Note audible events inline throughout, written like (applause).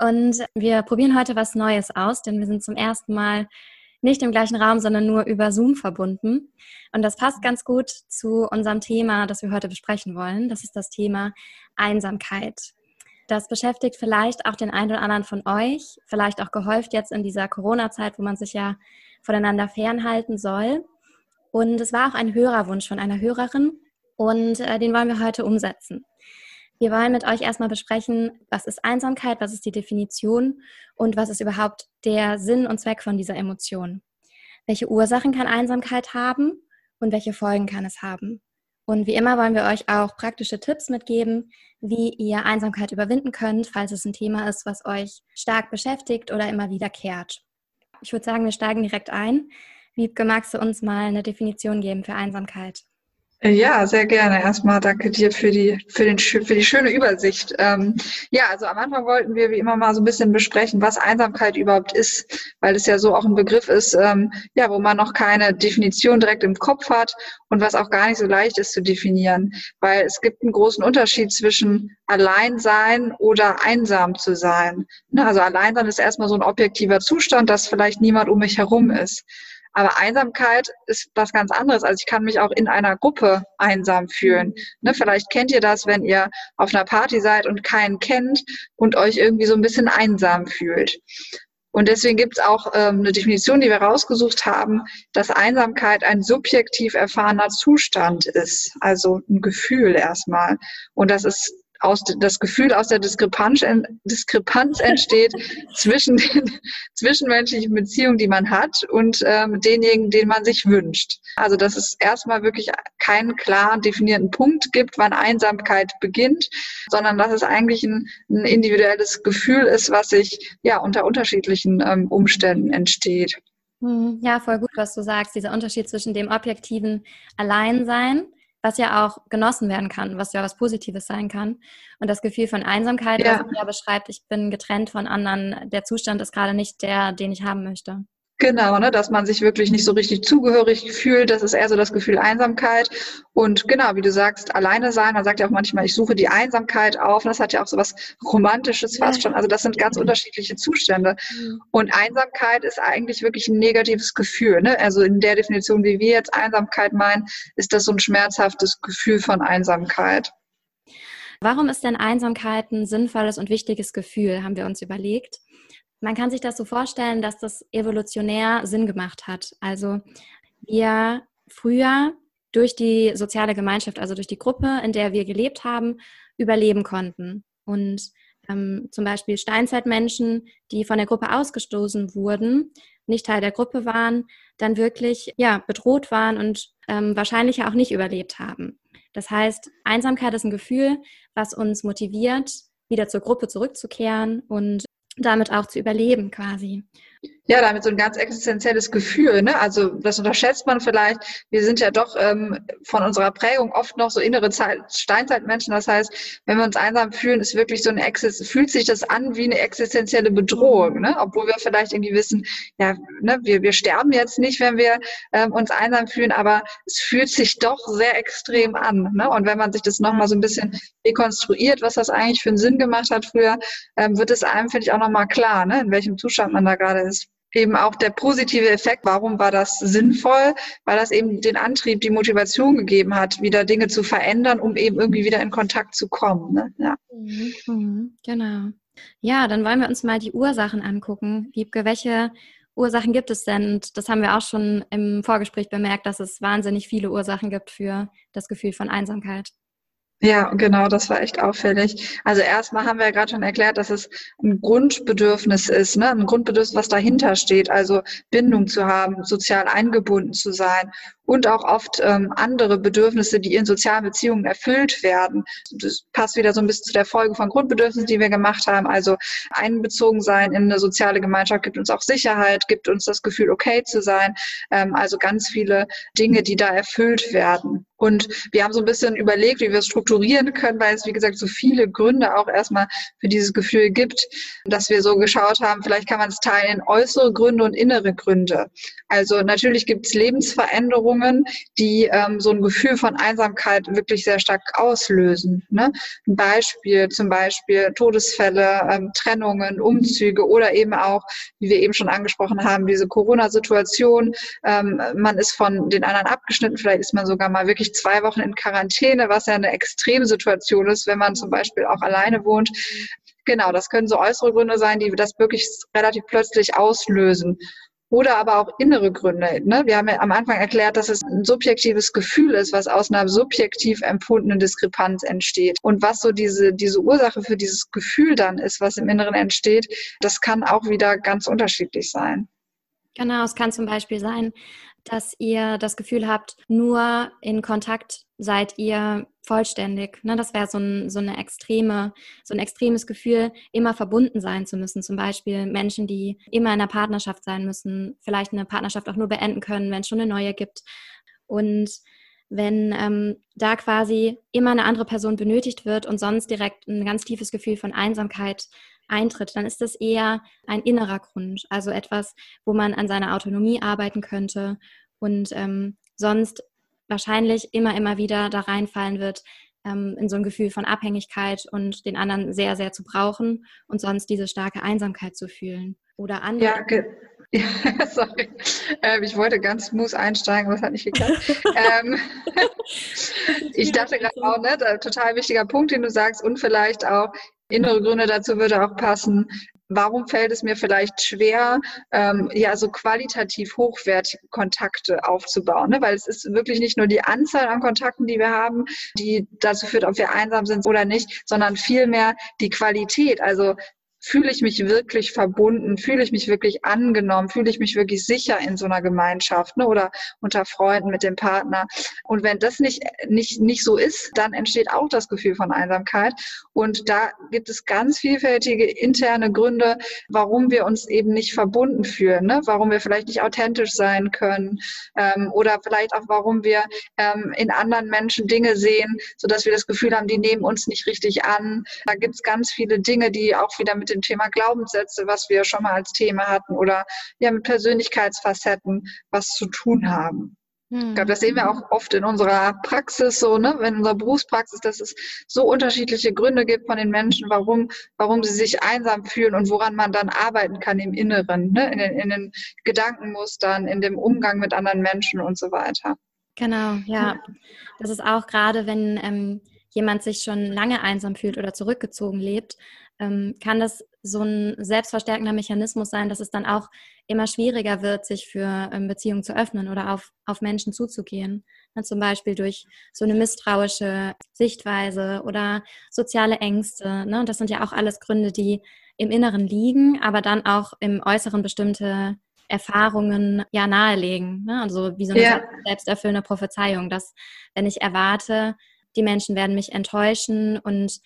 und wir probieren heute was Neues aus, denn wir sind zum ersten Mal nicht im gleichen Raum, sondern nur über Zoom verbunden. Und das passt ganz gut zu unserem Thema, das wir heute besprechen wollen. Das ist das Thema Einsamkeit. Das beschäftigt vielleicht auch den einen oder anderen von euch, vielleicht auch gehäuft jetzt in dieser Corona-Zeit, wo man sich ja voneinander fernhalten soll. Und es war auch ein Hörerwunsch von einer Hörerin und äh, den wollen wir heute umsetzen. Wir wollen mit euch erstmal besprechen, was ist Einsamkeit, was ist die Definition und was ist überhaupt der Sinn und Zweck von dieser Emotion. Welche Ursachen kann Einsamkeit haben und welche Folgen kann es haben? Und wie immer wollen wir euch auch praktische Tipps mitgeben, wie ihr Einsamkeit überwinden könnt, falls es ein Thema ist, was euch stark beschäftigt oder immer wiederkehrt. Ich würde sagen, wir steigen direkt ein. Wiebke, magst du uns mal eine Definition geben für Einsamkeit? Ja, sehr gerne. Erstmal danke dir für die, für den, für die schöne Übersicht. Ähm, ja, also am Anfang wollten wir wie immer mal so ein bisschen besprechen, was Einsamkeit überhaupt ist, weil es ja so auch ein Begriff ist, ähm, ja, wo man noch keine Definition direkt im Kopf hat und was auch gar nicht so leicht ist zu definieren, weil es gibt einen großen Unterschied zwischen allein sein oder einsam zu sein. Also allein sein ist erstmal so ein objektiver Zustand, dass vielleicht niemand um mich herum ist. Aber Einsamkeit ist was ganz anderes. Also ich kann mich auch in einer Gruppe einsam fühlen. Ne, vielleicht kennt ihr das, wenn ihr auf einer Party seid und keinen kennt und euch irgendwie so ein bisschen einsam fühlt. Und deswegen gibt es auch ähm, eine Definition, die wir rausgesucht haben, dass Einsamkeit ein subjektiv erfahrener Zustand ist, also ein Gefühl erstmal. Und das ist aus, das Gefühl aus der Diskrepanz, Diskrepanz entsteht (laughs) zwischen den zwischenmenschlichen Beziehungen, die man hat und ähm, denjenigen, den man sich wünscht. Also dass es erstmal wirklich keinen klar definierten Punkt gibt, wann Einsamkeit beginnt, sondern dass es eigentlich ein, ein individuelles Gefühl ist, was sich ja unter unterschiedlichen ähm, Umständen entsteht. Hm, ja, voll gut, was du sagst. Dieser Unterschied zwischen dem objektiven Alleinsein was ja auch genossen werden kann, was ja was Positives sein kann. Und das Gefühl von Einsamkeit, ja. was ja beschreibt, ich bin getrennt von anderen, der Zustand ist gerade nicht der, den ich haben möchte. Genau, ne, dass man sich wirklich nicht so richtig zugehörig fühlt. Das ist eher so das Gefühl Einsamkeit. Und genau, wie du sagst, alleine sein. Man sagt ja auch manchmal, ich suche die Einsamkeit auf. Und das hat ja auch so was Romantisches fast schon. Also das sind ganz unterschiedliche Zustände. Mhm. Und Einsamkeit ist eigentlich wirklich ein negatives Gefühl. Ne? Also in der Definition, wie wir jetzt Einsamkeit meinen, ist das so ein schmerzhaftes Gefühl von Einsamkeit. Warum ist denn Einsamkeit ein sinnvolles und wichtiges Gefühl, haben wir uns überlegt. Man kann sich das so vorstellen, dass das evolutionär Sinn gemacht hat. Also wir früher durch die soziale Gemeinschaft, also durch die Gruppe, in der wir gelebt haben, überleben konnten. Und ähm, zum Beispiel Steinzeitmenschen, die von der Gruppe ausgestoßen wurden, nicht Teil der Gruppe waren, dann wirklich ja, bedroht waren und ähm, wahrscheinlich auch nicht überlebt haben. Das heißt, Einsamkeit ist ein Gefühl, was uns motiviert, wieder zur Gruppe zurückzukehren und damit auch zu überleben quasi. Ja, damit so ein ganz existenzielles Gefühl. Ne? Also das unterschätzt man vielleicht. Wir sind ja doch ähm, von unserer Prägung oft noch so innere Zeit, Steinzeitmenschen. Das heißt, wenn wir uns einsam fühlen, ist wirklich so eine Exist fühlt sich das an wie eine existenzielle Bedrohung. Ne? Obwohl wir vielleicht irgendwie wissen, ja, ne, wir, wir sterben jetzt nicht, wenn wir ähm, uns einsam fühlen, aber es fühlt sich doch sehr extrem an. Ne? Und wenn man sich das nochmal so ein bisschen rekonstruiert, was das eigentlich für einen Sinn gemacht hat früher, ähm, wird es einem, finde ich, auch nochmal klar, ne? in welchem Zustand man da gerade ist eben auch der positive Effekt. Warum war das sinnvoll? Weil das eben den Antrieb, die Motivation gegeben hat, wieder Dinge zu verändern, um eben irgendwie wieder in Kontakt zu kommen. Ne? Ja. Mhm, mhm genau. Ja, dann wollen wir uns mal die Ursachen angucken. Wiebke, welche Ursachen gibt es denn? Und das haben wir auch schon im Vorgespräch bemerkt, dass es wahnsinnig viele Ursachen gibt für das Gefühl von Einsamkeit. Ja, genau, das war echt auffällig. Also erstmal haben wir ja gerade schon erklärt, dass es ein Grundbedürfnis ist, ne? ein Grundbedürfnis, was dahinter steht, also Bindung zu haben, sozial eingebunden zu sein und auch oft ähm, andere Bedürfnisse, die in sozialen Beziehungen erfüllt werden. Das passt wieder so ein bisschen zu der Folge von Grundbedürfnissen, die wir gemacht haben. Also einbezogen sein in eine soziale Gemeinschaft gibt uns auch Sicherheit, gibt uns das Gefühl, okay zu sein. Ähm, also ganz viele Dinge, die da erfüllt werden. Und wir haben so ein bisschen überlegt, wie wir es strukturieren können, weil es, wie gesagt, so viele Gründe auch erstmal für dieses Gefühl gibt, dass wir so geschaut haben, vielleicht kann man es teilen in äußere Gründe und innere Gründe. Also natürlich gibt es Lebensveränderungen, die ähm, so ein Gefühl von Einsamkeit wirklich sehr stark auslösen. Ne? Ein Beispiel, zum Beispiel Todesfälle, ähm, Trennungen, Umzüge oder eben auch, wie wir eben schon angesprochen haben, diese Corona-Situation. Ähm, man ist von den anderen abgeschnitten, vielleicht ist man sogar mal wirklich zwei Wochen in Quarantäne, was ja eine Extremsituation ist, wenn man zum Beispiel auch alleine wohnt. Genau, das können so äußere Gründe sein, die das wirklich relativ plötzlich auslösen. Oder aber auch innere Gründe. Ne? Wir haben ja am Anfang erklärt, dass es ein subjektives Gefühl ist, was aus einer subjektiv empfundenen Diskrepanz entsteht. Und was so diese, diese Ursache für dieses Gefühl dann ist, was im Inneren entsteht, das kann auch wieder ganz unterschiedlich sein. Genau, es kann zum Beispiel sein, dass ihr das Gefühl habt, nur in Kontakt seid ihr vollständig. Ne, das wäre so, ein, so eine extreme, so ein extremes Gefühl, immer verbunden sein zu müssen. Zum Beispiel Menschen, die immer in einer Partnerschaft sein müssen, vielleicht eine Partnerschaft auch nur beenden können, wenn es schon eine neue gibt. Und wenn ähm, da quasi immer eine andere Person benötigt wird und sonst direkt ein ganz tiefes Gefühl von Einsamkeit eintritt, dann ist das eher ein innerer Grund, also etwas, wo man an seiner Autonomie arbeiten könnte und ähm, sonst wahrscheinlich immer, immer wieder da reinfallen wird, ähm, in so ein Gefühl von Abhängigkeit und den anderen sehr, sehr zu brauchen und sonst diese starke Einsamkeit zu fühlen. Oder andere. Ja, (laughs) ja, sorry. Ähm, ich wollte ganz smooth einsteigen, aber es hat nicht geklappt. (laughs) ähm, (laughs) ich dachte gerade auch, ne, total wichtiger Punkt, den du sagst, und vielleicht auch innere Gründe dazu würde auch passen. Warum fällt es mir vielleicht schwer, ähm, ja, so qualitativ hochwertige Kontakte aufzubauen? Ne? Weil es ist wirklich nicht nur die Anzahl an Kontakten, die wir haben, die dazu führt, ob wir einsam sind oder nicht, sondern vielmehr die Qualität. Also fühle ich mich wirklich verbunden, fühle ich mich wirklich angenommen, fühle ich mich wirklich sicher in so einer Gemeinschaft ne, oder unter Freunden mit dem Partner. Und wenn das nicht, nicht, nicht so ist, dann entsteht auch das Gefühl von Einsamkeit. Und da gibt es ganz vielfältige interne Gründe, warum wir uns eben nicht verbunden fühlen, ne? warum wir vielleicht nicht authentisch sein können ähm, oder vielleicht auch, warum wir ähm, in anderen Menschen Dinge sehen, sodass wir das Gefühl haben, die nehmen uns nicht richtig an. Da gibt es ganz viele Dinge, die auch wieder mit mit dem Thema Glaubenssätze, was wir schon mal als Thema hatten, oder ja mit Persönlichkeitsfacetten was zu tun haben. Ich glaube, das sehen wir auch oft in unserer Praxis so, ne, in unserer Berufspraxis, dass es so unterschiedliche Gründe gibt von den Menschen, warum, warum sie sich einsam fühlen und woran man dann arbeiten kann im Inneren, ne, in den, in den Gedankenmustern, in dem Umgang mit anderen Menschen und so weiter. Genau, ja. Das ist auch gerade, wenn ähm, jemand sich schon lange einsam fühlt oder zurückgezogen lebt, ähm, kann das so ein selbstverstärkender Mechanismus sein, dass es dann auch immer schwieriger wird, sich für ähm, Beziehungen zu öffnen oder auf, auf Menschen zuzugehen. Ja, zum Beispiel durch so eine misstrauische Sichtweise oder soziale Ängste. Ne? Das sind ja auch alles Gründe, die im Inneren liegen, aber dann auch im Äußeren bestimmte Erfahrungen ja nahelegen. Ne? Also wie so eine ja. selbsterfüllende Prophezeiung, dass wenn ich erwarte, die Menschen werden mich enttäuschen und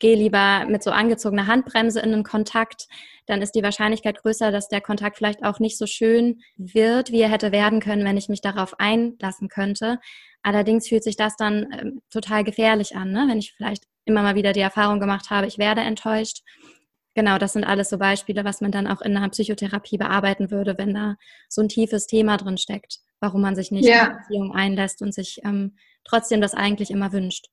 gehe lieber mit so angezogener Handbremse in einen Kontakt, dann ist die Wahrscheinlichkeit größer, dass der Kontakt vielleicht auch nicht so schön wird, wie er hätte werden können, wenn ich mich darauf einlassen könnte. Allerdings fühlt sich das dann äh, total gefährlich an, ne? wenn ich vielleicht immer mal wieder die Erfahrung gemacht habe, ich werde enttäuscht. Genau, das sind alles so Beispiele, was man dann auch in einer Psychotherapie bearbeiten würde, wenn da so ein tiefes Thema drin steckt, warum man sich nicht ja. in Beziehung einlässt und sich ähm, trotzdem das eigentlich immer wünscht.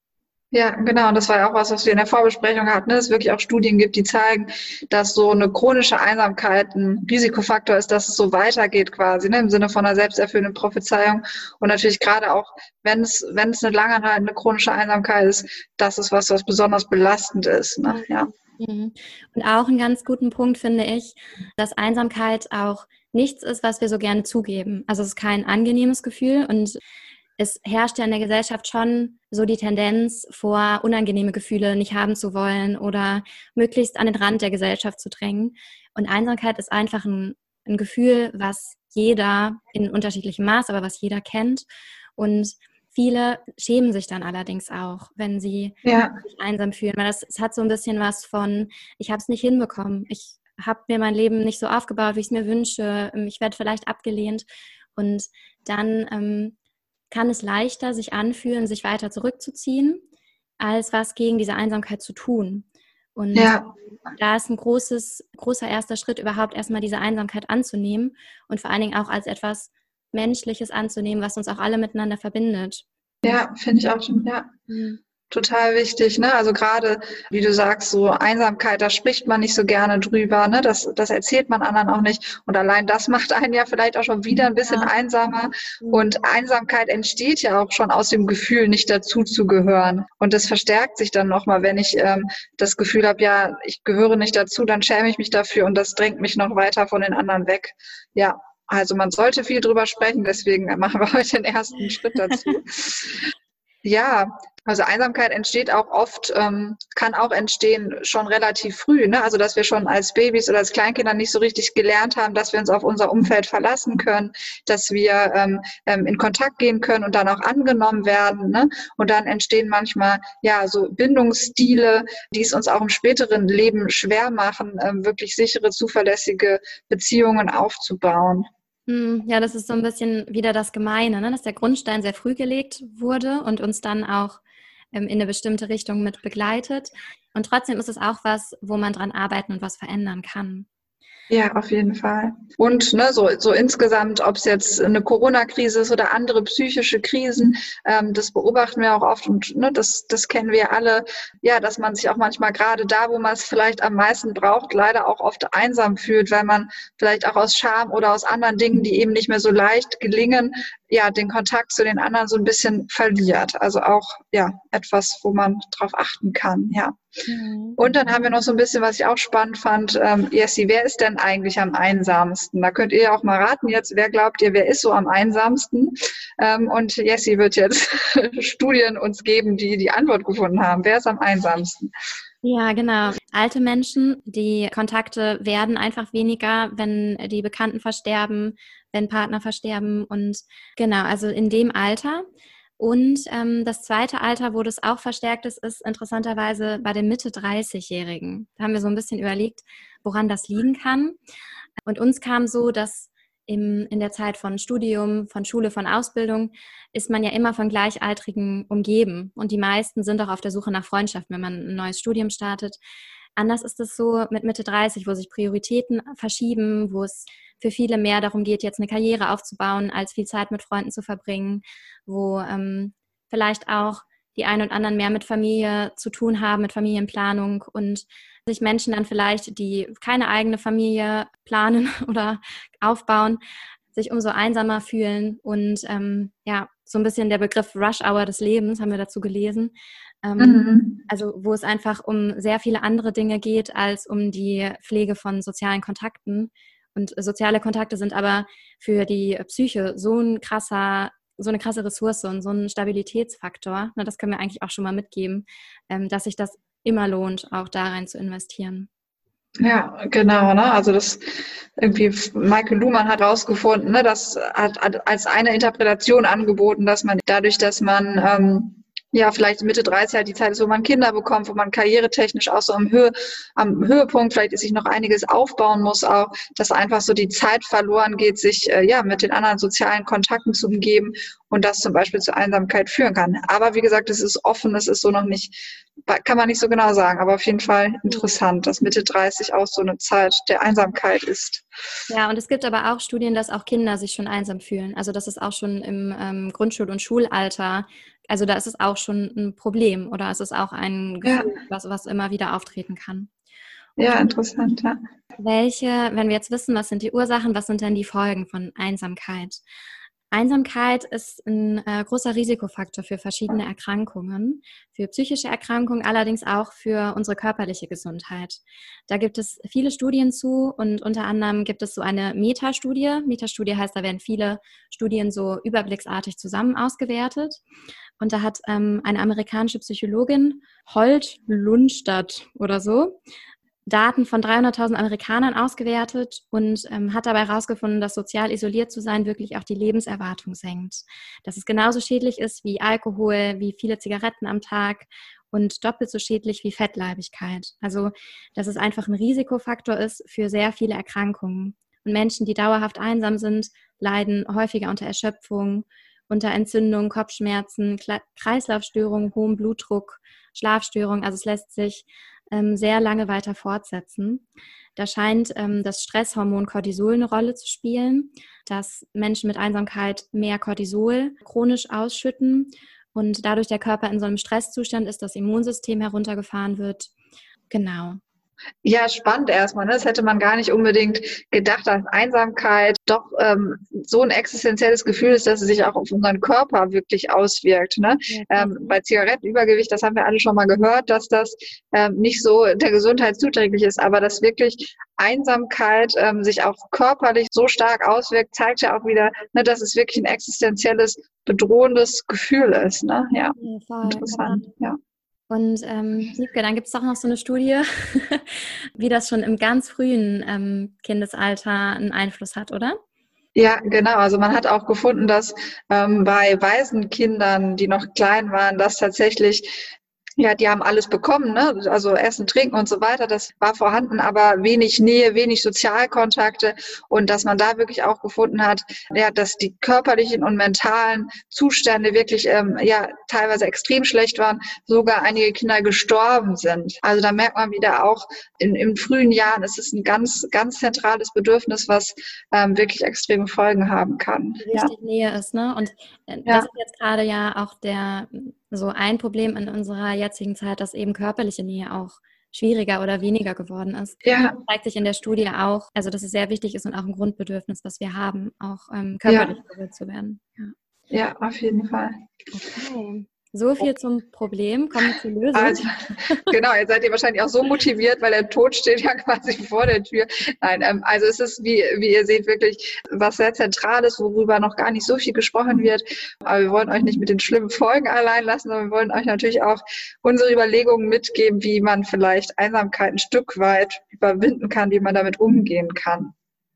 Ja, genau. Und das war ja auch was, was wir in der Vorbesprechung hatten, ne? dass es wirklich auch Studien gibt, die zeigen, dass so eine chronische Einsamkeit ein Risikofaktor ist, dass es so weitergeht quasi, ne? im Sinne von einer selbsterfüllenden Prophezeiung. Und natürlich gerade auch, wenn es, wenn es eine langanhaltende chronische Einsamkeit ist, das ist was, was besonders belastend ist. Ne? Ja. Mhm. Und auch einen ganz guten Punkt finde ich, dass Einsamkeit auch nichts ist, was wir so gerne zugeben. Also es ist kein angenehmes Gefühl und es herrscht ja in der Gesellschaft schon so die Tendenz, vor unangenehme Gefühle nicht haben zu wollen oder möglichst an den Rand der Gesellschaft zu drängen. Und Einsamkeit ist einfach ein, ein Gefühl, was jeder in unterschiedlichem Maß, aber was jeder kennt. Und viele schämen sich dann allerdings auch, wenn sie ja. sich einsam fühlen, weil das, es hat so ein bisschen was von, ich habe es nicht hinbekommen, ich habe mir mein Leben nicht so aufgebaut, wie ich es mir wünsche, ich werde vielleicht abgelehnt. Und dann ähm, kann es leichter sich anfühlen, sich weiter zurückzuziehen, als was gegen diese Einsamkeit zu tun. Und ja. da ist ein großes, großer erster Schritt, überhaupt erstmal diese Einsamkeit anzunehmen und vor allen Dingen auch als etwas Menschliches anzunehmen, was uns auch alle miteinander verbindet. Ja, finde ich auch schon, ja. Mhm total wichtig. Ne? Also gerade, wie du sagst, so Einsamkeit, da spricht man nicht so gerne drüber. Ne? Das, das erzählt man anderen auch nicht. Und allein das macht einen ja vielleicht auch schon wieder ein bisschen ja. einsamer. Und Einsamkeit entsteht ja auch schon aus dem Gefühl, nicht dazu zu gehören. Und das verstärkt sich dann nochmal, wenn ich ähm, das Gefühl habe, ja, ich gehöre nicht dazu, dann schäme ich mich dafür und das drängt mich noch weiter von den anderen weg. Ja, also man sollte viel drüber sprechen, deswegen machen wir (laughs) heute den ersten Schritt dazu. (laughs) Ja, also Einsamkeit entsteht auch oft, ähm, kann auch entstehen schon relativ früh. Ne? Also dass wir schon als Babys oder als Kleinkinder nicht so richtig gelernt haben, dass wir uns auf unser Umfeld verlassen können, dass wir ähm, ähm, in Kontakt gehen können und dann auch angenommen werden. Ne? Und dann entstehen manchmal ja so Bindungsstile, die es uns auch im späteren Leben schwer machen, ähm, wirklich sichere, zuverlässige Beziehungen aufzubauen. Hm, ja, das ist so ein bisschen wieder das Gemeine, ne? dass der Grundstein sehr früh gelegt wurde und uns dann auch in eine bestimmte Richtung mit begleitet. Und trotzdem ist es auch was, wo man dran arbeiten und was verändern kann. Ja, auf jeden Fall. Und ne, so, so insgesamt, ob es jetzt eine Corona-Krise ist oder andere psychische Krisen, ähm, das beobachten wir auch oft und ne, das, das kennen wir alle, ja, dass man sich auch manchmal gerade da, wo man es vielleicht am meisten braucht, leider auch oft einsam fühlt, weil man vielleicht auch aus Scham oder aus anderen Dingen, die eben nicht mehr so leicht gelingen, ja, den Kontakt zu den anderen so ein bisschen verliert. Also auch, ja, etwas, wo man drauf achten kann, ja. Mhm. Und dann haben wir noch so ein bisschen, was ich auch spannend fand. Ähm, Jessie, wer ist denn eigentlich am einsamsten? Da könnt ihr ja auch mal raten jetzt, wer glaubt ihr, wer ist so am einsamsten? Ähm, und Jessie wird jetzt (laughs) Studien uns geben, die die Antwort gefunden haben. Wer ist am einsamsten? Ja, genau. Alte Menschen, die Kontakte werden einfach weniger, wenn die Bekannten versterben, wenn Partner versterben. Und genau, also in dem Alter und ähm, das zweite Alter, wo das auch verstärkt ist, ist interessanterweise bei den Mitte 30-Jährigen. Da haben wir so ein bisschen überlegt, woran das liegen kann. Und uns kam so, dass im, in der Zeit von Studium, von Schule, von Ausbildung ist man ja immer von Gleichaltrigen umgeben. Und die meisten sind auch auf der Suche nach Freundschaft, wenn man ein neues Studium startet. Anders ist es so mit Mitte 30, wo sich Prioritäten verschieben, wo es für viele mehr darum geht, jetzt eine Karriere aufzubauen, als viel Zeit mit Freunden zu verbringen, wo ähm, vielleicht auch die einen und anderen mehr mit Familie zu tun haben, mit Familienplanung und sich Menschen dann vielleicht, die keine eigene Familie planen (laughs) oder aufbauen, sich umso einsamer fühlen. Und ähm, ja, so ein bisschen der Begriff Rush Hour des Lebens haben wir dazu gelesen, ähm, mhm. Also wo es einfach um sehr viele andere Dinge geht als um die Pflege von sozialen Kontakten. Und soziale Kontakte sind aber für die Psyche so ein krasser, so eine krasse Ressource und so ein Stabilitätsfaktor. Na, das können wir eigentlich auch schon mal mitgeben, ähm, dass sich das immer lohnt, auch da rein zu investieren. Ja, genau. Ne? Also das irgendwie Michael Luhmann hat herausgefunden, ne, das hat als eine Interpretation angeboten, dass man dadurch, dass man ähm, ja, vielleicht Mitte 30 halt die Zeit ist, wo man Kinder bekommt, wo man karrieretechnisch auch so am, Höhe, am Höhepunkt vielleicht sich noch einiges aufbauen muss, auch, dass einfach so die Zeit verloren geht, sich äh, ja mit den anderen sozialen Kontakten zu umgeben und das zum Beispiel zur Einsamkeit führen kann. Aber wie gesagt, es ist offen, es ist so noch nicht, kann man nicht so genau sagen, aber auf jeden Fall interessant, dass Mitte 30 auch so eine Zeit der Einsamkeit ist. Ja, und es gibt aber auch Studien, dass auch Kinder sich schon einsam fühlen. Also das ist auch schon im ähm, Grundschul- und Schulalter also da ist es auch schon ein Problem oder es ist auch ein Gefühl, ja. was, was immer wieder auftreten kann. Und ja, interessant, ja. Welche, wenn wir jetzt wissen, was sind die Ursachen, was sind denn die Folgen von Einsamkeit? Einsamkeit ist ein äh, großer Risikofaktor für verschiedene Erkrankungen, für psychische Erkrankungen, allerdings auch für unsere körperliche Gesundheit. Da gibt es viele Studien zu und unter anderem gibt es so eine Metastudie. Metastudie heißt, da werden viele Studien so überblicksartig zusammen ausgewertet. Und da hat ähm, eine amerikanische Psychologin, Holt Lundstadt oder so, Daten von 300.000 Amerikanern ausgewertet und ähm, hat dabei herausgefunden, dass sozial isoliert zu sein wirklich auch die Lebenserwartung senkt. Dass es genauso schädlich ist wie Alkohol, wie viele Zigaretten am Tag und doppelt so schädlich wie Fettleibigkeit. Also, dass es einfach ein Risikofaktor ist für sehr viele Erkrankungen. Und Menschen, die dauerhaft einsam sind, leiden häufiger unter Erschöpfung, unter Entzündung, Kopfschmerzen, Kreislaufstörungen, hohem Blutdruck, Schlafstörungen. Also es lässt sich ähm, sehr lange weiter fortsetzen. Da scheint ähm, das Stresshormon Cortisol eine Rolle zu spielen, dass Menschen mit Einsamkeit mehr Cortisol chronisch ausschütten und dadurch der Körper in so einem Stresszustand ist, das Immunsystem heruntergefahren wird. Genau. Ja, spannend erstmal. Ne? Das hätte man gar nicht unbedingt gedacht, dass Einsamkeit doch ähm, so ein existenzielles Gefühl ist, dass es sich auch auf unseren Körper wirklich auswirkt. Ne? Ja, ähm, bei Zigarettenübergewicht, das haben wir alle schon mal gehört, dass das ähm, nicht so der Gesundheit zuträglich ist, aber dass wirklich Einsamkeit ähm, sich auch körperlich so stark auswirkt, zeigt ja auch wieder, ne, dass es wirklich ein existenzielles, bedrohendes Gefühl ist. Ne? Ja, ja interessant. Ja. Und ähm, Liebke, dann gibt es doch noch so eine Studie, (laughs) wie das schon im ganz frühen ähm, Kindesalter einen Einfluss hat, oder? Ja, genau. Also man hat auch gefunden, dass ähm, bei Waisenkindern, die noch klein waren, dass tatsächlich ja, die haben alles bekommen, ne? also Essen, Trinken und so weiter, das war vorhanden, aber wenig Nähe, wenig Sozialkontakte und dass man da wirklich auch gefunden hat, ja, dass die körperlichen und mentalen Zustände wirklich ähm, ja teilweise extrem schlecht waren, sogar einige Kinder gestorben sind. Also da merkt man wieder auch in, in frühen Jahren ist es ein ganz, ganz zentrales Bedürfnis, was ähm, wirklich extreme Folgen haben kann. Richtig ja. Nähe ist, ne? Und äh, das ja. ist jetzt gerade ja auch der so ein Problem in unserer jetzigen Zeit, dass eben körperliche Nähe auch schwieriger oder weniger geworden ist. Ja. Das zeigt sich in der Studie auch, also dass es sehr wichtig ist und auch ein Grundbedürfnis, was wir haben, auch ähm, körperlich ja. berührt zu werden. Ja. ja, auf jeden Fall. Okay. So viel zum Problem, kommen wir zur Lösung. Also, (laughs) genau, jetzt seid ihr wahrscheinlich auch so motiviert, weil der Tod steht ja (laughs) quasi vor der Tür. Nein, ähm, also es ist, wie, wie ihr seht, wirklich was sehr Zentrales, worüber noch gar nicht so viel gesprochen wird. Aber wir wollen euch nicht mit den schlimmen Folgen allein lassen, sondern wir wollen euch natürlich auch unsere Überlegungen mitgeben, wie man vielleicht Einsamkeit ein Stück weit überwinden kann, wie man damit umgehen kann.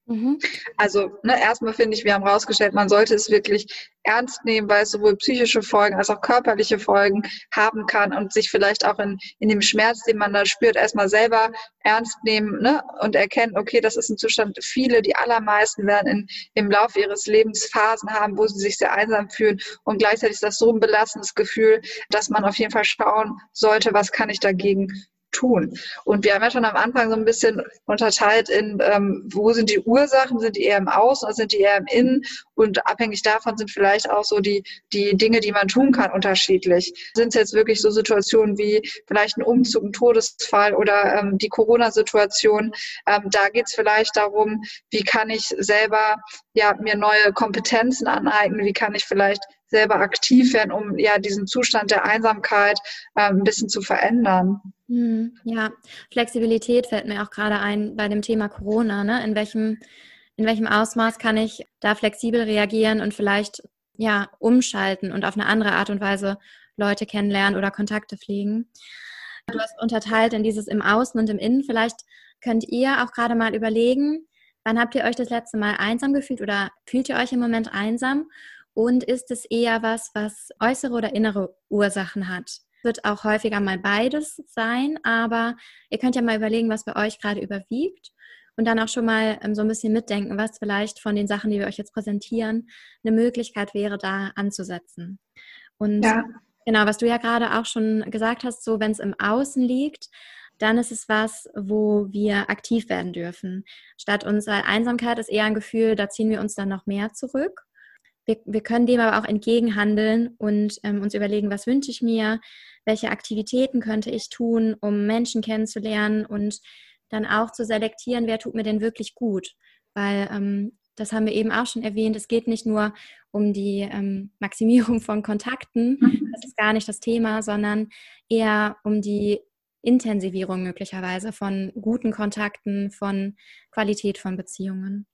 Mhm. Also ne, erstmal finde ich, wir haben rausgestellt, man sollte es wirklich ernst nehmen, weil es sowohl psychische Folgen als auch körperliche Folgen haben kann und sich vielleicht auch in, in dem Schmerz, den man da spürt, erstmal selber ernst nehmen ne, und erkennen, okay, das ist ein Zustand, viele, die allermeisten werden in, im Laufe ihres Lebens Phasen haben, wo sie sich sehr einsam fühlen und gleichzeitig ist das so ein belastendes Gefühl, dass man auf jeden Fall schauen sollte, was kann ich dagegen tun. Und wir haben ja schon am Anfang so ein bisschen unterteilt in, ähm, wo sind die Ursachen, sind die eher im Außen oder sind die eher im Innen? Und abhängig davon sind vielleicht auch so die, die Dinge, die man tun kann, unterschiedlich. Sind es jetzt wirklich so Situationen wie vielleicht ein Umzug, ein Todesfall oder ähm, die Corona-Situation? Ähm, da geht es vielleicht darum, wie kann ich selber ja, mir neue Kompetenzen aneignen? Wie kann ich vielleicht selber aktiv werden, um ja diesen Zustand der Einsamkeit äh, ein bisschen zu verändern. Hm, ja, Flexibilität fällt mir auch gerade ein bei dem Thema Corona. Ne? In welchem in welchem Ausmaß kann ich da flexibel reagieren und vielleicht ja umschalten und auf eine andere Art und Weise Leute kennenlernen oder Kontakte pflegen. Du hast unterteilt in dieses im Außen und im Innen. Vielleicht könnt ihr auch gerade mal überlegen, wann habt ihr euch das letzte Mal einsam gefühlt oder fühlt ihr euch im Moment einsam und ist es eher was, was äußere oder innere Ursachen hat? Wird auch häufiger mal beides sein, aber ihr könnt ja mal überlegen, was bei euch gerade überwiegt und dann auch schon mal ähm, so ein bisschen mitdenken, was vielleicht von den Sachen, die wir euch jetzt präsentieren, eine Möglichkeit wäre, da anzusetzen. Und ja. genau, was du ja gerade auch schon gesagt hast, so wenn es im Außen liegt, dann ist es was, wo wir aktiv werden dürfen. Statt unserer Einsamkeit ist eher ein Gefühl, da ziehen wir uns dann noch mehr zurück wir, wir können dem aber auch entgegenhandeln und ähm, uns überlegen, was wünsche ich mir, welche Aktivitäten könnte ich tun, um Menschen kennenzulernen und dann auch zu selektieren, wer tut mir denn wirklich gut. Weil ähm, das haben wir eben auch schon erwähnt, es geht nicht nur um die ähm, Maximierung von Kontakten, mhm. das ist gar nicht das Thema, sondern eher um die Intensivierung möglicherweise von guten Kontakten, von Qualität von Beziehungen.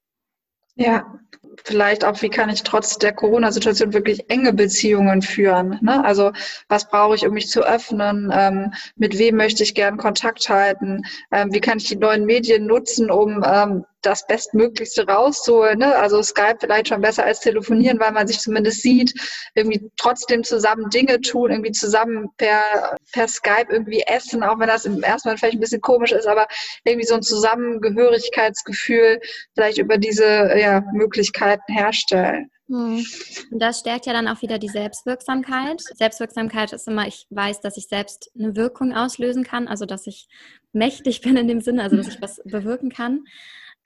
Ja, vielleicht auch, wie kann ich trotz der Corona-Situation wirklich enge Beziehungen führen? Ne? Also was brauche ich, um mich zu öffnen? Ähm, mit wem möchte ich gern Kontakt halten? Ähm, wie kann ich die neuen Medien nutzen, um ähm, das Bestmöglichste rauszuholen. Ne? Also Skype vielleicht schon besser als telefonieren, weil man sich zumindest sieht, irgendwie trotzdem zusammen Dinge tun, irgendwie zusammen per, per Skype irgendwie essen, auch wenn das im ersten Mal vielleicht ein bisschen komisch ist, aber irgendwie so ein Zusammengehörigkeitsgefühl vielleicht über diese ja, Möglichkeiten herstellen. Hm. Und das stärkt ja dann auch wieder die Selbstwirksamkeit. Selbstwirksamkeit ist immer, ich weiß, dass ich selbst eine Wirkung auslösen kann, also dass ich mächtig (laughs) bin in dem Sinne, also dass ich was bewirken kann.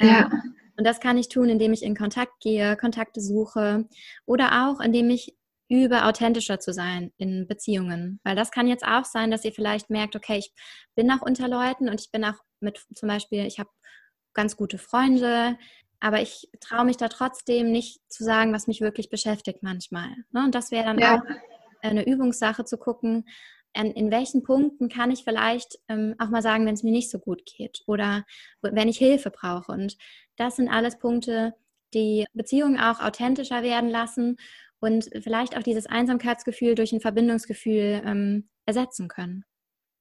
Ja. Ähm, und das kann ich tun, indem ich in Kontakt gehe, Kontakte suche oder auch indem ich übe, authentischer zu sein in Beziehungen. Weil das kann jetzt auch sein, dass ihr vielleicht merkt, okay, ich bin auch unter Leuten und ich bin auch mit zum Beispiel, ich habe ganz gute Freunde, aber ich traue mich da trotzdem nicht zu sagen, was mich wirklich beschäftigt manchmal. Ne? Und das wäre dann ja. auch eine Übungssache zu gucken, in, in welchen Punkten kann ich vielleicht ähm, auch mal sagen, wenn es mir nicht so gut geht oder wenn ich Hilfe brauche. Und das sind alles Punkte, die Beziehungen auch authentischer werden lassen und vielleicht auch dieses Einsamkeitsgefühl durch ein Verbindungsgefühl ähm, ersetzen können.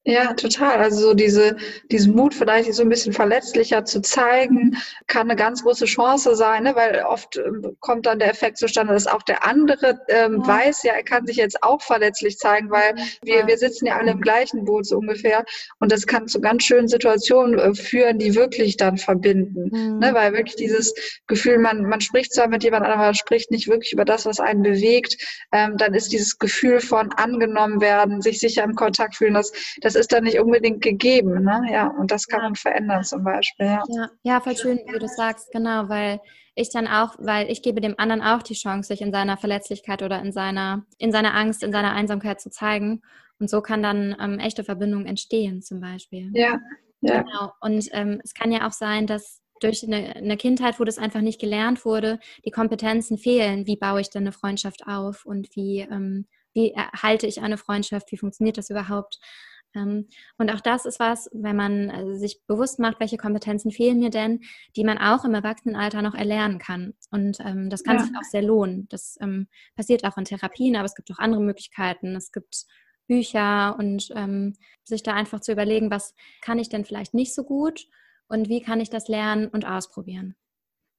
Ja, total. Also so diese, diesen Mut vielleicht so ein bisschen verletzlicher zu zeigen, kann eine ganz große Chance sein, ne? weil oft ähm, kommt dann der Effekt zustande, dass auch der andere ähm, ja. weiß, ja, er kann sich jetzt auch verletzlich zeigen, weil wir, wir sitzen ja alle im gleichen Boot so ungefähr. Und das kann zu ganz schönen Situationen äh, führen, die wirklich dann verbinden. Mhm. Ne? Weil wirklich dieses Gefühl, man, man spricht zwar mit jemand anderem, aber man spricht nicht wirklich über das, was einen bewegt, ähm, dann ist dieses Gefühl von angenommen werden, sich sicher im Kontakt fühlen, das, das das ist dann nicht unbedingt gegeben, ne? Ja, und das kann ja. man verändern zum Beispiel. Ja. ja. Ja, voll schön, wie du sagst, genau, weil ich dann auch, weil ich gebe dem anderen auch die Chance, sich in seiner Verletzlichkeit oder in seiner, in seiner Angst, in seiner Einsamkeit zu zeigen. Und so kann dann ähm, echte Verbindung entstehen, zum Beispiel. Ja, ja. Genau. Und ähm, es kann ja auch sein, dass durch eine, eine, Kindheit, wo das einfach nicht gelernt wurde, die Kompetenzen fehlen. Wie baue ich denn eine Freundschaft auf und wie, ähm, wie erhalte ich eine Freundschaft? Wie funktioniert das überhaupt? Ähm, und auch das ist was, wenn man äh, sich bewusst macht, welche Kompetenzen fehlen mir denn, die man auch im Erwachsenenalter noch erlernen kann. Und ähm, das kann ja. sich auch sehr lohnen. Das ähm, passiert auch in Therapien, aber es gibt auch andere Möglichkeiten. Es gibt Bücher und ähm, sich da einfach zu überlegen, was kann ich denn vielleicht nicht so gut und wie kann ich das lernen und ausprobieren.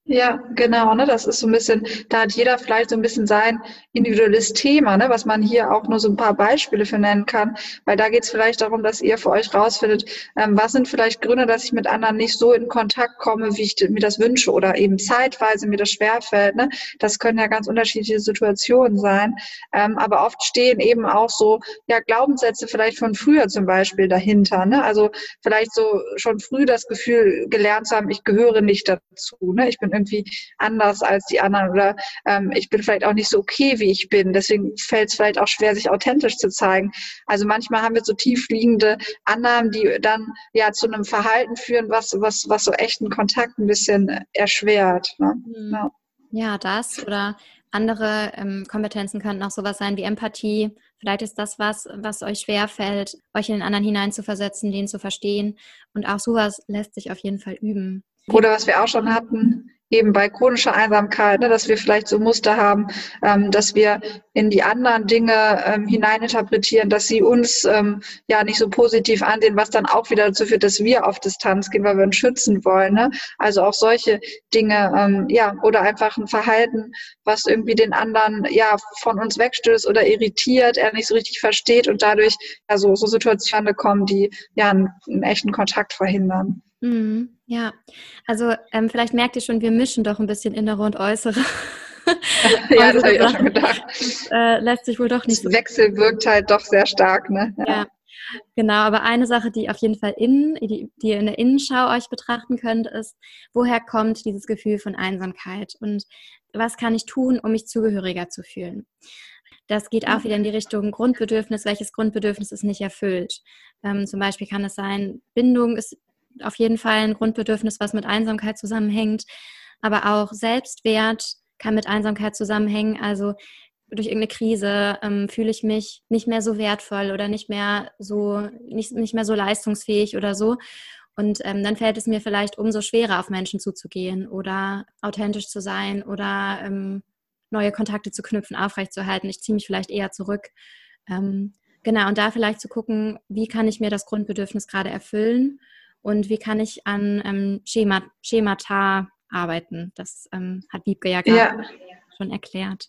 Ja, genau, ne? Das ist so ein bisschen, da hat jeder vielleicht so ein bisschen sein individuelles Thema, ne? was man hier auch nur so ein paar Beispiele für nennen kann. Weil da geht es vielleicht darum, dass ihr für euch rausfindet, ähm, was sind vielleicht Gründe, dass ich mit anderen nicht so in Kontakt komme, wie ich mir das wünsche oder eben zeitweise mir das schwerfällt. Ne? Das können ja ganz unterschiedliche Situationen sein. Ähm, aber oft stehen eben auch so ja, Glaubenssätze vielleicht von früher zum Beispiel dahinter. Ne? Also vielleicht so schon früh das Gefühl gelernt zu haben, ich gehöre nicht dazu. Ne? Ich bin irgendwie anders als die anderen oder ähm, ich bin vielleicht auch nicht so okay, wie ich bin. Deswegen fällt es vielleicht auch schwer, sich authentisch zu zeigen. Also manchmal haben wir so tiefliegende Annahmen, die dann ja zu einem Verhalten führen, was, was, was so echten Kontakt ein bisschen erschwert. Ne? Mhm. Ja. ja, das oder andere ähm, Kompetenzen könnten auch sowas sein wie Empathie. Vielleicht ist das was, was euch schwerfällt, euch in den anderen hineinzuversetzen, den zu verstehen. Und auch sowas lässt sich auf jeden Fall üben. Oder was wir auch schon hatten, eben bei chronischer Einsamkeit, ne, dass wir vielleicht so Muster haben, ähm, dass wir in die anderen Dinge ähm, hineininterpretieren, dass sie uns ähm, ja nicht so positiv ansehen, was dann auch wieder dazu führt, dass wir auf Distanz gehen, weil wir uns schützen wollen. Ne? Also auch solche Dinge, ähm, ja, oder einfach ein Verhalten, was irgendwie den anderen ja von uns wegstößt oder irritiert, er nicht so richtig versteht und dadurch ja, so, so Situationen kommen, die ja einen, einen echten Kontakt verhindern. Mhm, ja, also ähm, vielleicht merkt ihr schon, wir mischen doch ein bisschen innere und äußere. (laughs) ja, das habe ich auch schon gedacht. Das, äh, lässt sich wohl doch nicht. Das Wechsel wirkt halt doch sehr stark, ne? Ja. ja. Genau, aber eine Sache, die auf jeden Fall innen, die, die ihr in der Innenschau euch betrachten könnt, ist, woher kommt dieses Gefühl von Einsamkeit und was kann ich tun, um mich zugehöriger zu fühlen? Das geht auch wieder in die Richtung Grundbedürfnis. Welches Grundbedürfnis ist nicht erfüllt? Ähm, zum Beispiel kann es sein, Bindung ist auf jeden Fall ein Grundbedürfnis, was mit Einsamkeit zusammenhängt. aber auch Selbstwert kann mit Einsamkeit zusammenhängen. Also durch irgendeine Krise ähm, fühle ich mich nicht mehr so wertvoll oder nicht mehr so, nicht, nicht mehr so leistungsfähig oder so. Und ähm, dann fällt es mir vielleicht umso schwerer, auf Menschen zuzugehen oder authentisch zu sein oder ähm, neue Kontakte zu knüpfen, aufrechtzuerhalten. Ich ziehe mich vielleicht eher zurück. Ähm, genau, und da vielleicht zu gucken, wie kann ich mir das Grundbedürfnis gerade erfüllen und wie kann ich an ähm, Schema, Schemata arbeiten. Das ähm, hat Wiebke ja gerade ja. schon erklärt.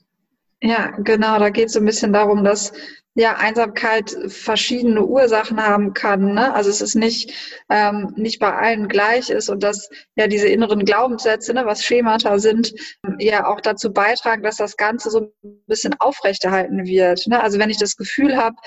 Ja, genau. Da geht es so ein bisschen darum, dass ja Einsamkeit verschiedene Ursachen haben kann. Ne? Also es ist nicht ähm, nicht bei allen gleich ist und dass ja diese inneren Glaubenssätze, ne, was Schemata sind, ja auch dazu beitragen, dass das Ganze so ein bisschen aufrechterhalten wird. Ne? Also wenn ich das Gefühl habe,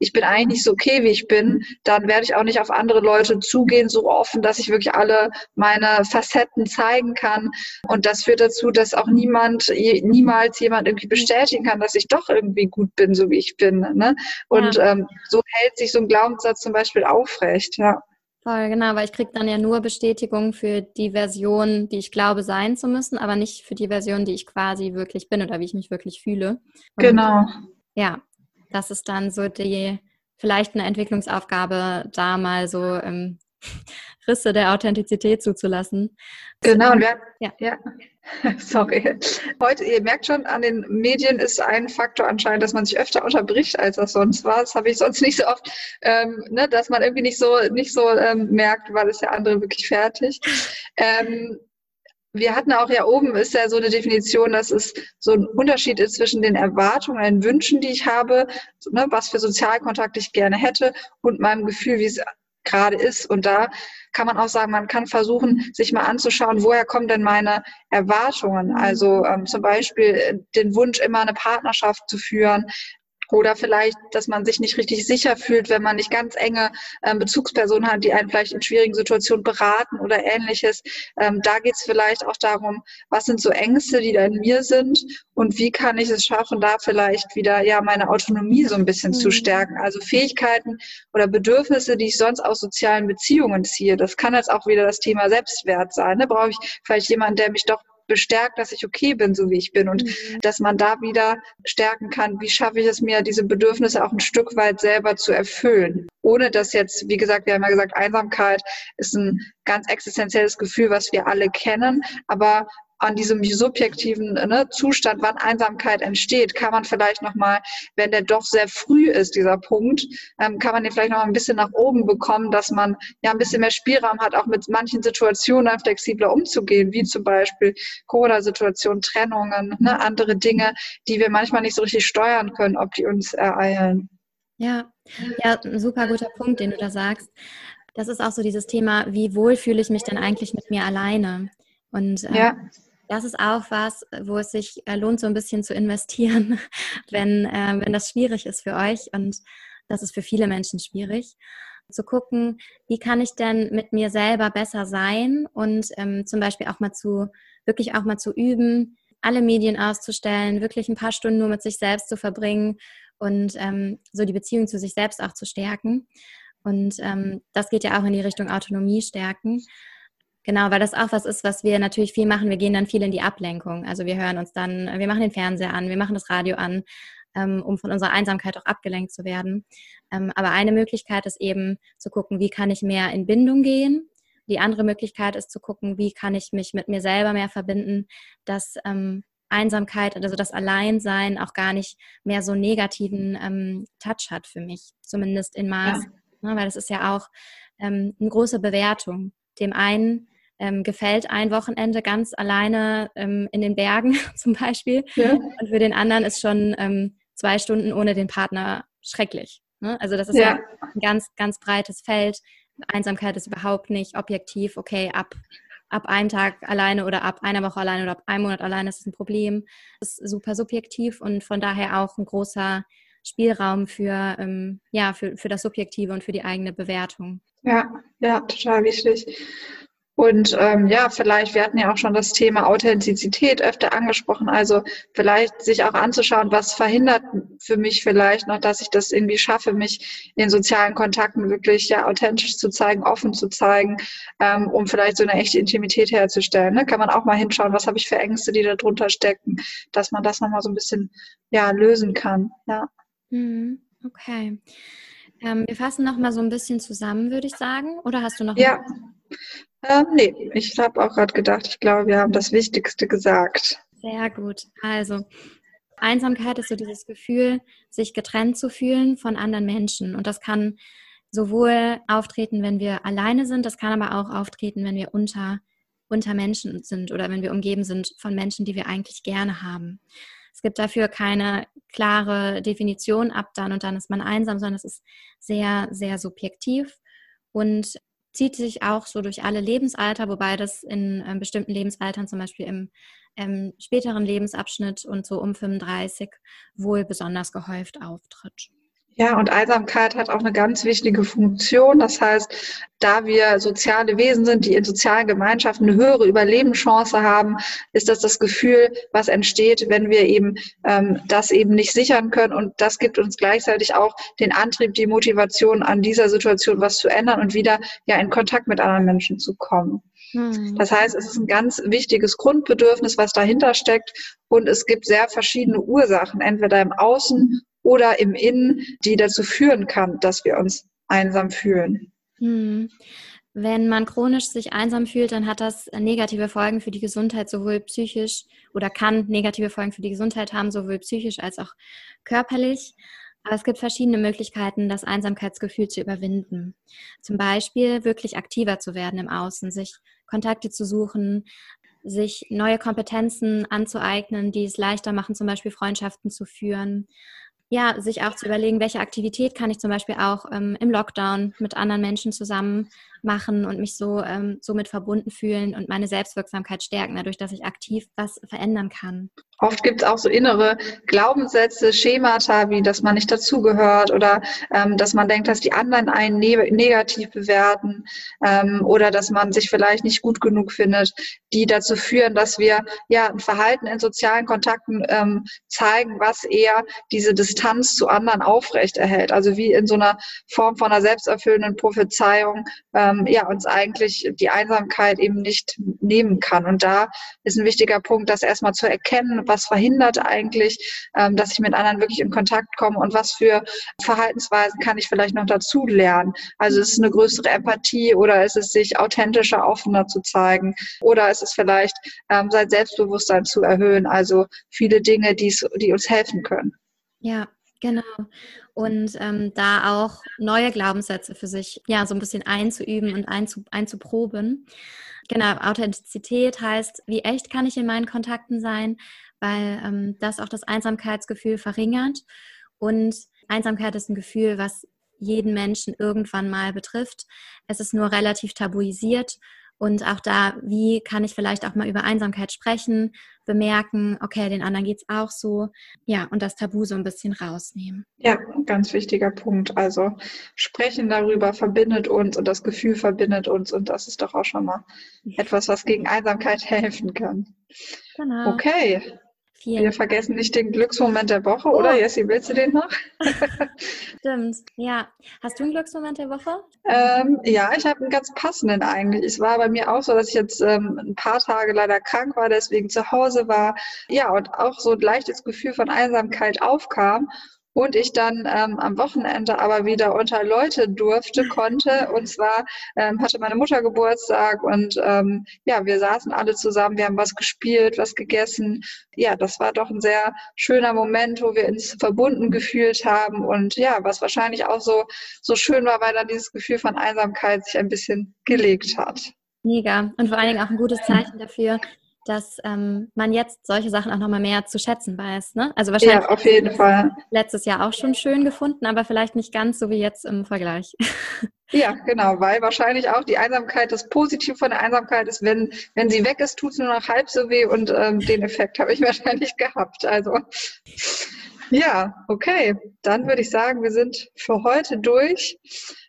ich bin eigentlich nicht so okay, wie ich bin, dann werde ich auch nicht auf andere Leute zugehen, so offen, dass ich wirklich alle meine Facetten zeigen kann. Und das führt dazu, dass auch niemand, niemals jemand irgendwie bestätigen kann, dass ich doch irgendwie gut bin, so wie ich bin. Ne? Und ja. ähm, so hält sich so ein Glaubenssatz zum Beispiel aufrecht. Ja. Voll, genau, weil ich kriege dann ja nur Bestätigung für die Version, die ich glaube sein zu müssen, aber nicht für die Version, die ich quasi wirklich bin oder wie ich mich wirklich fühle. Und genau. Ja, das ist dann so die, vielleicht eine Entwicklungsaufgabe, da mal so ähm, (laughs) Risse der Authentizität zuzulassen. Genau, und wir, ja. ja. (laughs) Sorry. Heute, ihr merkt schon, an den Medien ist ein Faktor anscheinend, dass man sich öfter unterbricht, als das sonst war. Das habe ich sonst nicht so oft, ähm, ne, dass man irgendwie nicht so, nicht so ähm, merkt, weil ist der andere wirklich fertig. Ähm, wir hatten auch ja oben ist ja so eine Definition, dass es so ein Unterschied ist zwischen den Erwartungen, den Wünschen, die ich habe, ne, was für Sozialkontakt ich gerne hätte und meinem Gefühl, wie es gerade ist. Und da kann man auch sagen, man kann versuchen, sich mal anzuschauen, woher kommen denn meine Erwartungen? Also ähm, zum Beispiel den Wunsch, immer eine Partnerschaft zu führen, oder vielleicht, dass man sich nicht richtig sicher fühlt, wenn man nicht ganz enge ähm, Bezugspersonen hat, die einen vielleicht in schwierigen Situationen beraten oder ähnliches. Ähm, da geht es vielleicht auch darum, was sind so Ängste, die da in mir sind und wie kann ich es schaffen, da vielleicht wieder ja meine Autonomie so ein bisschen mhm. zu stärken. Also Fähigkeiten oder Bedürfnisse, die ich sonst aus sozialen Beziehungen ziehe. Das kann jetzt auch wieder das Thema Selbstwert sein. Ne? Brauche ich vielleicht jemanden, der mich doch bestärkt, dass ich okay bin, so wie ich bin und mhm. dass man da wieder stärken kann, wie schaffe ich es mir, diese Bedürfnisse auch ein Stück weit selber zu erfüllen. Ohne dass jetzt, wie gesagt, wir haben ja gesagt, Einsamkeit ist ein ganz existenzielles Gefühl, was wir alle kennen, aber an diesem subjektiven ne, Zustand, wann Einsamkeit entsteht, kann man vielleicht nochmal, wenn der doch sehr früh ist, dieser Punkt, ähm, kann man den vielleicht noch ein bisschen nach oben bekommen, dass man ja ein bisschen mehr Spielraum hat, auch mit manchen Situationen flexibler umzugehen, wie zum Beispiel Corona-Situationen, Trennungen, ne, andere Dinge, die wir manchmal nicht so richtig steuern können, ob die uns ereilen. Ja, ja, ein super guter Punkt, den du da sagst. Das ist auch so dieses Thema, wie wohl fühle ich mich denn eigentlich mit mir alleine? Und ähm, ja das ist auch was, wo es sich äh, lohnt, so ein bisschen zu investieren, (laughs) wenn, äh, wenn das schwierig ist für euch. Und das ist für viele Menschen schwierig. Zu gucken, wie kann ich denn mit mir selber besser sein und ähm, zum Beispiel auch mal zu, wirklich auch mal zu üben, alle Medien auszustellen, wirklich ein paar Stunden nur mit sich selbst zu verbringen und ähm, so die Beziehung zu sich selbst auch zu stärken. Und ähm, das geht ja auch in die Richtung Autonomie stärken. Genau, weil das auch was ist, was wir natürlich viel machen. Wir gehen dann viel in die Ablenkung. Also wir hören uns dann, wir machen den Fernseher an, wir machen das Radio an, ähm, um von unserer Einsamkeit auch abgelenkt zu werden. Ähm, aber eine Möglichkeit ist eben zu gucken, wie kann ich mehr in Bindung gehen. Die andere Möglichkeit ist zu gucken, wie kann ich mich mit mir selber mehr verbinden, dass ähm, Einsamkeit, also das Alleinsein auch gar nicht mehr so negativen Touch hat für mich, zumindest in Maß. Ja. Ne, weil das ist ja auch eine große Bewertung. Dem einen ähm, gefällt ein Wochenende ganz alleine ähm, in den Bergen (laughs) zum Beispiel. Ja. Und für den anderen ist schon ähm, zwei Stunden ohne den Partner schrecklich. Ne? Also das ist ja. ja. ein ganz, ganz breites Feld. Einsamkeit ist überhaupt nicht objektiv, okay, ab, ab einem Tag alleine oder ab einer Woche alleine oder ab einem Monat alleine ist es ein Problem. Das ist super subjektiv und von daher auch ein großer Spielraum für, ähm, ja, für, für das Subjektive und für die eigene Bewertung. Ja, ja, total wichtig. Und ähm, ja, vielleicht, wir hatten ja auch schon das Thema Authentizität öfter angesprochen, also vielleicht sich auch anzuschauen, was verhindert für mich vielleicht noch, dass ich das irgendwie schaffe, mich in sozialen Kontakten wirklich ja authentisch zu zeigen, offen zu zeigen, ähm, um vielleicht so eine echte Intimität herzustellen. Ne? Kann man auch mal hinschauen, was habe ich für Ängste, die da drunter stecken, dass man das nochmal so ein bisschen ja, lösen kann. Ja. Mhm. Okay. Ähm, wir fassen nochmal so ein bisschen zusammen, würde ich sagen. Oder hast du noch? Ja. Ähm, nee, ich habe auch gerade gedacht, ich glaube, wir haben das Wichtigste gesagt. Sehr gut. Also, Einsamkeit ist so dieses Gefühl, sich getrennt zu fühlen von anderen Menschen. Und das kann sowohl auftreten, wenn wir alleine sind, das kann aber auch auftreten, wenn wir unter, unter Menschen sind oder wenn wir umgeben sind von Menschen, die wir eigentlich gerne haben. Es gibt dafür keine klare Definition ab dann und dann ist man einsam, sondern es ist sehr, sehr subjektiv. Und zieht sich auch so durch alle Lebensalter, wobei das in ähm, bestimmten Lebensaltern, zum Beispiel im ähm, späteren Lebensabschnitt und so um 35, wohl besonders gehäuft auftritt. Ja, und Einsamkeit hat auch eine ganz wichtige Funktion. Das heißt, da wir soziale Wesen sind, die in sozialen Gemeinschaften eine höhere Überlebenschance haben, ist das das Gefühl, was entsteht, wenn wir eben ähm, das eben nicht sichern können. Und das gibt uns gleichzeitig auch den Antrieb, die Motivation, an dieser Situation was zu ändern und wieder ja in Kontakt mit anderen Menschen zu kommen. Hm. Das heißt, es ist ein ganz wichtiges Grundbedürfnis, was dahinter steckt. Und es gibt sehr verschiedene Ursachen, entweder im Außen oder im Innen, die dazu führen kann, dass wir uns einsam fühlen. Hm. Wenn man chronisch sich einsam fühlt, dann hat das negative Folgen für die Gesundheit, sowohl psychisch oder kann negative Folgen für die Gesundheit haben, sowohl psychisch als auch körperlich. Aber es gibt verschiedene Möglichkeiten, das Einsamkeitsgefühl zu überwinden. Zum Beispiel wirklich aktiver zu werden im Außen, sich Kontakte zu suchen, sich neue Kompetenzen anzueignen, die es leichter machen, zum Beispiel Freundschaften zu führen, ja, sich auch zu überlegen, welche Aktivität kann ich zum Beispiel auch ähm, im Lockdown mit anderen Menschen zusammen machen und mich so ähm, somit verbunden fühlen und meine Selbstwirksamkeit stärken, dadurch, dass ich aktiv was verändern kann. Oft gibt es auch so innere Glaubenssätze, Schemata, wie dass man nicht dazugehört oder ähm, dass man denkt, dass die anderen einen ne negativ bewerten ähm, oder dass man sich vielleicht nicht gut genug findet, die dazu führen, dass wir ja ein Verhalten in sozialen Kontakten ähm, zeigen, was eher diese Distanz zu anderen aufrechterhält. Also wie in so einer Form von einer selbsterfüllenden Prophezeiung, ähm, ja, uns eigentlich die Einsamkeit eben nicht nehmen kann. Und da ist ein wichtiger Punkt, das erstmal zu erkennen, was verhindert eigentlich, ähm, dass ich mit anderen wirklich in Kontakt komme und was für Verhaltensweisen kann ich vielleicht noch dazu lernen. Also ist es eine größere Empathie oder ist es sich authentischer, offener zu zeigen oder ist es vielleicht ähm, sein Selbstbewusstsein zu erhöhen. Also viele Dinge, die uns helfen können. Ja, Genau. Und ähm, da auch neue Glaubenssätze für sich ja so ein bisschen einzuüben und einzu, einzuproben. Genau, Authentizität heißt, wie echt kann ich in meinen Kontakten sein, weil ähm, das auch das Einsamkeitsgefühl verringert. Und Einsamkeit ist ein Gefühl, was jeden Menschen irgendwann mal betrifft. Es ist nur relativ tabuisiert und auch da, wie kann ich vielleicht auch mal über Einsamkeit sprechen, bemerken, okay, den anderen geht es auch so. Ja, und das Tabu so ein bisschen rausnehmen. Ja, ganz wichtiger Punkt. Also sprechen darüber verbindet uns und das Gefühl verbindet uns und das ist doch auch schon mal etwas, was gegen Einsamkeit (laughs) helfen kann. Genau. Okay. Vielen Wir vergessen nicht den Glücksmoment der Woche, oh. oder Jessie, willst du den noch? (laughs) (laughs) Stimmt, ja. Hast du einen Glücksmoment der Woche? Ähm, ja, ich habe einen ganz passenden eigentlich. Es war bei mir auch so, dass ich jetzt ähm, ein paar Tage leider krank war, deswegen zu Hause war. Ja, und auch so ein leichtes Gefühl von Einsamkeit aufkam und ich dann ähm, am Wochenende aber wieder unter Leute durfte, konnte. Und zwar ähm, hatte meine Mutter Geburtstag und ähm, ja, wir saßen alle zusammen, wir haben was gespielt, was gegessen. Ja, das war doch ein sehr schöner Moment, wo wir uns verbunden gefühlt haben und ja, was wahrscheinlich auch so, so schön war, weil dann dieses Gefühl von Einsamkeit sich ein bisschen gelegt hat. Mega. Und vor allen Dingen auch ein gutes Zeichen dafür, dass ähm, man jetzt solche Sachen auch nochmal mehr zu schätzen weiß. Ne? Also wahrscheinlich ja, auf jeden Fall. letztes Jahr auch schon schön gefunden, aber vielleicht nicht ganz so wie jetzt im Vergleich. (laughs) Ja, genau, weil wahrscheinlich auch die Einsamkeit, das Positive von der Einsamkeit ist, wenn, wenn sie weg ist, tut es nur noch halb so weh und ähm, den Effekt habe ich (laughs) wahrscheinlich gehabt. Also ja, okay. Dann würde ich sagen, wir sind für heute durch.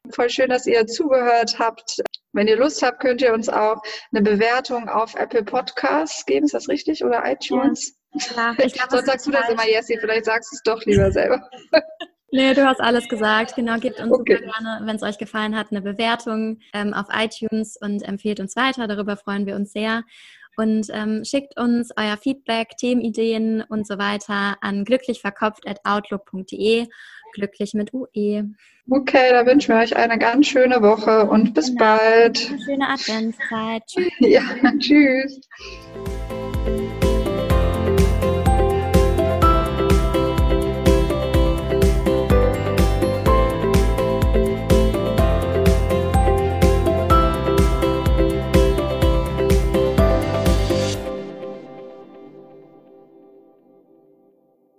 Voll schön, dass ihr zugehört habt. Wenn ihr Lust habt, könnt ihr uns auch eine Bewertung auf Apple Podcasts geben. Ist das richtig? Oder iTunes? Ja, ich glaub, Sonst sagst du das immer, Jessie. Vielleicht sagst du es doch lieber selber. (laughs) Nee, du hast alles gesagt. Genau, gebt uns okay. super gerne, wenn es euch gefallen hat, eine Bewertung ähm, auf iTunes und empfehlt uns weiter. Darüber freuen wir uns sehr. Und ähm, schickt uns euer Feedback, Themenideen und so weiter an glücklichverkopft.outlook.de. Glücklich mit UE. Okay, da wünschen wir euch eine ganz schöne Woche und bis genau. bald. Eine schöne Adventszeit. Tschüss. (laughs) Ja, tschüss.